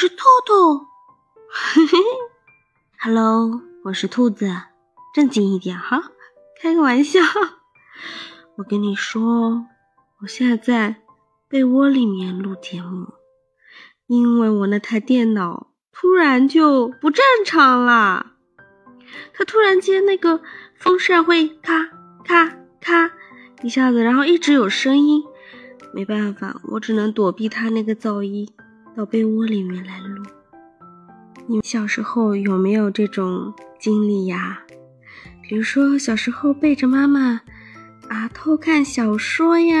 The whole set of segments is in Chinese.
是兔兔。嘿嘿，Hello，我是兔子，正经一点哈，开个玩笑。我跟你说，我现在在被窝里面录节目，因为我那台电脑突然就不正常了，它突然间那个风扇会咔咔咔一下子，然后一直有声音。没办法，我只能躲避它那个噪音，到被窝里面来录。你们小时候有没有这种经历呀？比如说小时候背着妈妈啊偷看小说呀，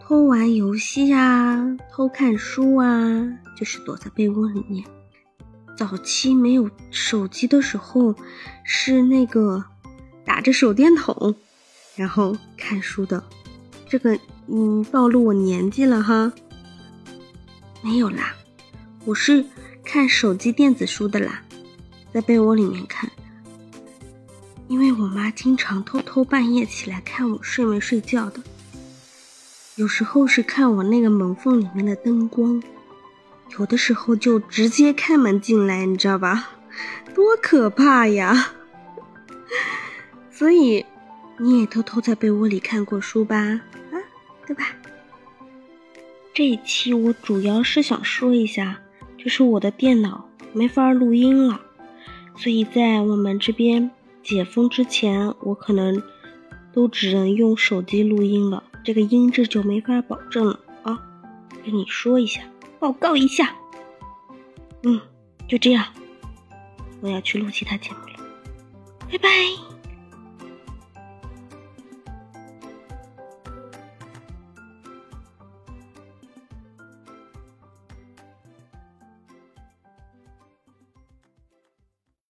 偷玩游戏呀，偷看书啊，就是躲在被窝里面。早期没有手机的时候，是那个打着手电筒，然后看书的。这个。嗯，暴露我年纪了哈。没有啦，我是看手机电子书的啦，在被窝里面看。因为我妈经常偷偷半夜起来看我睡没睡觉的，有时候是看我那个门缝里面的灯光，有的时候就直接开门进来，你知道吧？多可怕呀！所以你也偷偷在被窝里看过书吧？啊对吧？这一期我主要是想说一下，就是我的电脑没法录音了，所以在我们这边解封之前，我可能都只能用手机录音了，这个音质就没法保证了啊！跟你说一下，报告一下。嗯，就这样，我要去录其他节目了，拜拜。